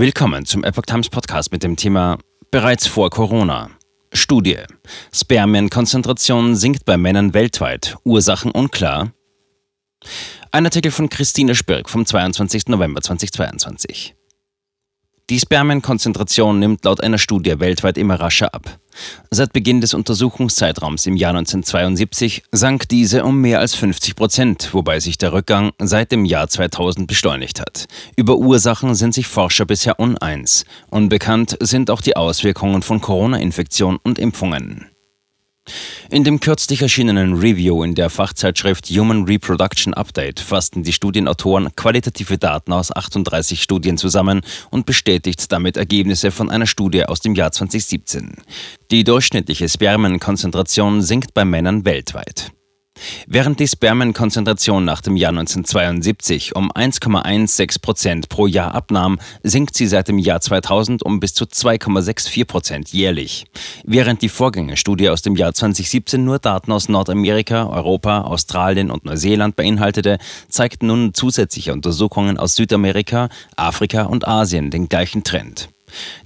Willkommen zum Epoch Times Podcast mit dem Thema Bereits vor Corona. Studie. Spermienkonzentration sinkt bei Männern weltweit. Ursachen unklar. Ein Artikel von Christine Spirk vom 22. November 2022. Die Spermienkonzentration nimmt laut einer Studie weltweit immer rascher ab. Seit Beginn des Untersuchungszeitraums im Jahr 1972 sank diese um mehr als 50 Prozent, wobei sich der Rückgang seit dem Jahr 2000 beschleunigt hat. Über Ursachen sind sich Forscher bisher uneins. Unbekannt sind auch die Auswirkungen von Corona-Infektion und Impfungen. In dem kürzlich erschienenen Review in der Fachzeitschrift Human Reproduction Update fassten die Studienautoren qualitative Daten aus 38 Studien zusammen und bestätigt damit Ergebnisse von einer Studie aus dem Jahr 2017. Die durchschnittliche Spermienkonzentration sinkt bei Männern weltweit. Während die Spermienkonzentration nach dem Jahr 1972 um 1,16 Prozent pro Jahr abnahm, sinkt sie seit dem Jahr 2000 um bis zu 2,64 Prozent jährlich. Während die Vorgängerstudie aus dem Jahr 2017 nur Daten aus Nordamerika, Europa, Australien und Neuseeland beinhaltete, zeigten nun zusätzliche Untersuchungen aus Südamerika, Afrika und Asien den gleichen Trend.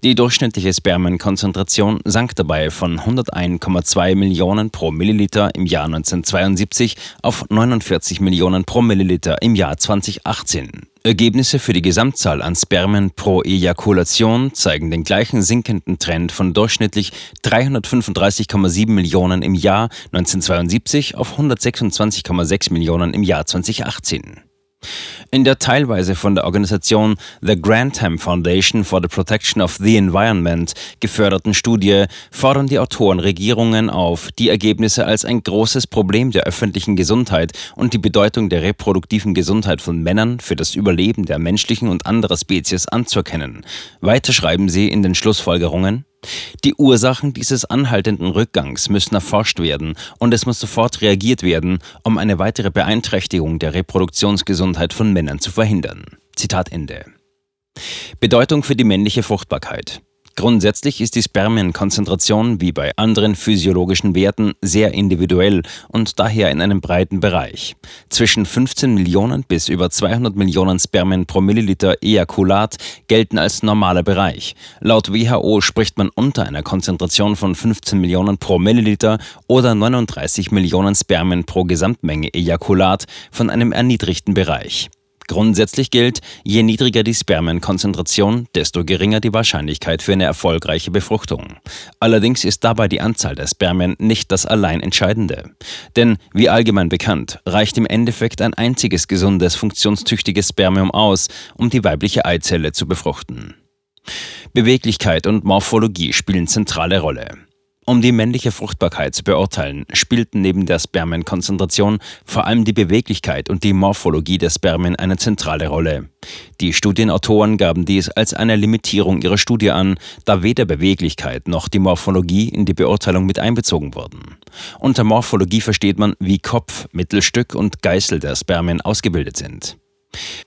Die durchschnittliche Spermienkonzentration sank dabei von 101,2 Millionen pro Milliliter im Jahr 1972 auf 49 Millionen pro Milliliter im Jahr 2018. Ergebnisse für die Gesamtzahl an Spermien pro Ejakulation zeigen den gleichen sinkenden Trend von durchschnittlich 335,7 Millionen im Jahr 1972 auf 126,6 Millionen im Jahr 2018. In der teilweise von der Organisation The Grantham Foundation for the Protection of the Environment geförderten Studie fordern die Autoren Regierungen auf, die Ergebnisse als ein großes Problem der öffentlichen Gesundheit und die Bedeutung der reproduktiven Gesundheit von Männern für das Überleben der menschlichen und anderer Spezies anzuerkennen. Weiter schreiben sie in den Schlussfolgerungen, die Ursachen dieses anhaltenden Rückgangs müssen erforscht werden und es muss sofort reagiert werden, um eine weitere Beeinträchtigung der Reproduktionsgesundheit von Männern zu verhindern. Zitat Ende. Bedeutung für die männliche Fruchtbarkeit. Grundsätzlich ist die Spermienkonzentration wie bei anderen physiologischen Werten sehr individuell und daher in einem breiten Bereich. Zwischen 15 Millionen bis über 200 Millionen Spermien pro Milliliter Ejakulat gelten als normaler Bereich. Laut WHO spricht man unter einer Konzentration von 15 Millionen pro Milliliter oder 39 Millionen Spermien pro Gesamtmenge Ejakulat von einem erniedrigten Bereich. Grundsätzlich gilt, je niedriger die Spermienkonzentration, desto geringer die Wahrscheinlichkeit für eine erfolgreiche Befruchtung. Allerdings ist dabei die Anzahl der Spermien nicht das allein Entscheidende. Denn, wie allgemein bekannt, reicht im Endeffekt ein einziges gesundes, funktionstüchtiges Spermium aus, um die weibliche Eizelle zu befruchten. Beweglichkeit und Morphologie spielen zentrale Rolle. Um die männliche Fruchtbarkeit zu beurteilen, spielten neben der Spermienkonzentration vor allem die Beweglichkeit und die Morphologie der Spermien eine zentrale Rolle. Die Studienautoren gaben dies als eine Limitierung ihrer Studie an, da weder Beweglichkeit noch die Morphologie in die Beurteilung mit einbezogen wurden. Unter Morphologie versteht man, wie Kopf, Mittelstück und Geißel der Spermien ausgebildet sind.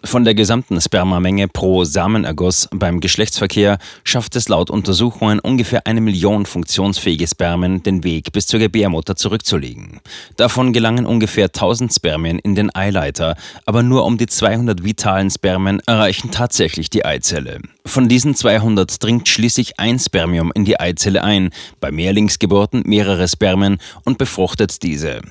Von der gesamten Spermamenge pro Samenerguss beim Geschlechtsverkehr schafft es laut Untersuchungen ungefähr eine Million funktionsfähige Spermien den Weg bis zur Gebärmutter zurückzulegen. Davon gelangen ungefähr 1000 Spermien in den Eileiter, aber nur um die 200 vitalen Spermien erreichen tatsächlich die Eizelle. Von diesen 200 dringt schließlich ein Spermium in die Eizelle ein, bei Mehrlingsgeburten mehrere Spermien und befruchtet diese.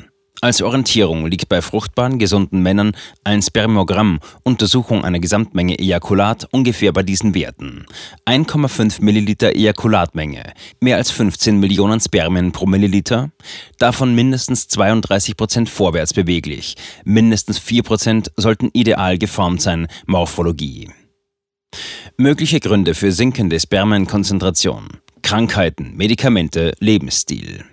Als Orientierung liegt bei fruchtbaren, gesunden Männern ein Spermogramm, Untersuchung einer Gesamtmenge Ejakulat, ungefähr bei diesen Werten. 1,5 Milliliter Ejakulatmenge, mehr als 15 Millionen Spermien pro Milliliter, davon mindestens 32 Prozent vorwärts beweglich, mindestens 4 Prozent sollten ideal geformt sein, Morphologie. Mögliche Gründe für sinkende Spermienkonzentration. Krankheiten, Medikamente, Lebensstil.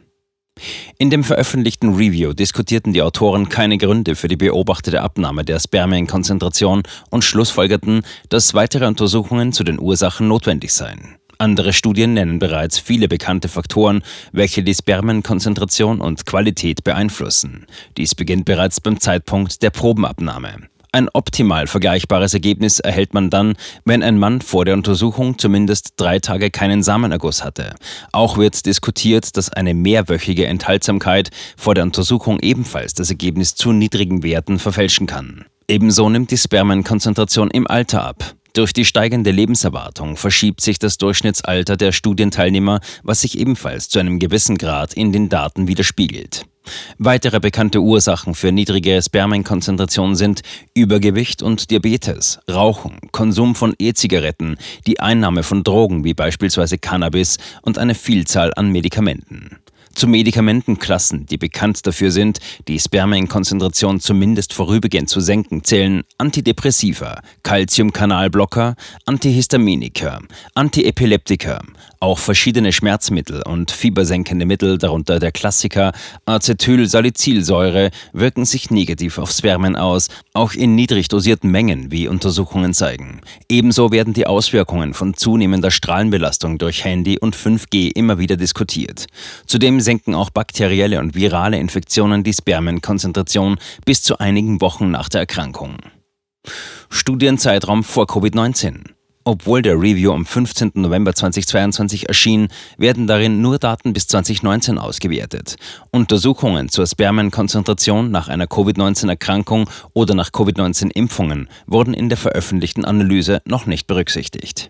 In dem veröffentlichten Review diskutierten die Autoren keine Gründe für die beobachtete Abnahme der Spermienkonzentration und schlussfolgerten, dass weitere Untersuchungen zu den Ursachen notwendig seien. Andere Studien nennen bereits viele bekannte Faktoren, welche die Spermienkonzentration und Qualität beeinflussen. Dies beginnt bereits beim Zeitpunkt der Probenabnahme. Ein optimal vergleichbares Ergebnis erhält man dann, wenn ein Mann vor der Untersuchung zumindest drei Tage keinen Samenerguss hatte. Auch wird diskutiert, dass eine mehrwöchige Enthaltsamkeit vor der Untersuchung ebenfalls das Ergebnis zu niedrigen Werten verfälschen kann. Ebenso nimmt die Spermienkonzentration im Alter ab. Durch die steigende Lebenserwartung verschiebt sich das Durchschnittsalter der Studienteilnehmer, was sich ebenfalls zu einem gewissen Grad in den Daten widerspiegelt. Weitere bekannte Ursachen für niedrige Spermienkonzentrationen sind Übergewicht und Diabetes, Rauchen, Konsum von E-Zigaretten, die Einnahme von Drogen wie beispielsweise Cannabis und eine Vielzahl an Medikamenten zu Medikamentenklassen, die bekannt dafür sind, die Spermienkonzentration zumindest vorübergehend zu senken, zählen Antidepressiva, Calciumkanalblocker, Antihistaminika, Antiepileptika, auch verschiedene Schmerzmittel und fiebersenkende Mittel, darunter der Klassiker Acetylsalicylsäure, wirken sich negativ auf Spermien aus, auch in niedrig dosierten Mengen, wie Untersuchungen zeigen. Ebenso werden die Auswirkungen von zunehmender Strahlenbelastung durch Handy und 5G immer wieder diskutiert. Zudem senken auch bakterielle und virale Infektionen die Spermienkonzentration bis zu einigen Wochen nach der Erkrankung. Studienzeitraum vor Covid-19 obwohl der Review am 15. November 2022 erschien, werden darin nur Daten bis 2019 ausgewertet. Untersuchungen zur Spermienkonzentration nach einer Covid-19-Erkrankung oder nach Covid-19-Impfungen wurden in der veröffentlichten Analyse noch nicht berücksichtigt.